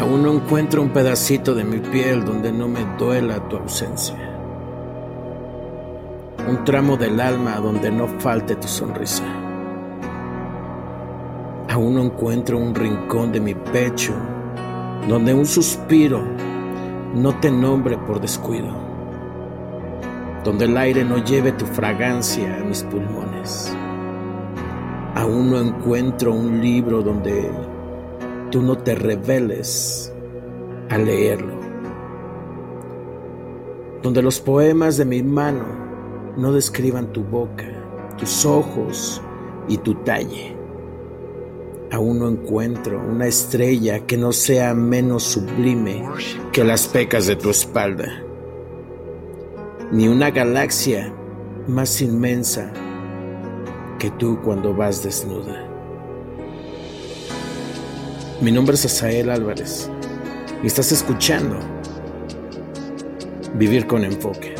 Aún no encuentro un pedacito de mi piel donde no me duela tu ausencia. Un tramo del alma donde no falte tu sonrisa. Aún no encuentro un rincón de mi pecho donde un suspiro no te nombre por descuido. Donde el aire no lleve tu fragancia a mis pulmones. Aún no encuentro un libro donde tú no te reveles a leerlo. Donde los poemas de mi mano no describan tu boca, tus ojos y tu talle. Aún no encuentro una estrella que no sea menos sublime que las pecas de tu espalda, ni una galaxia más inmensa que tú cuando vas desnuda. Mi nombre es Asael Álvarez y estás escuchando Vivir con Enfoque.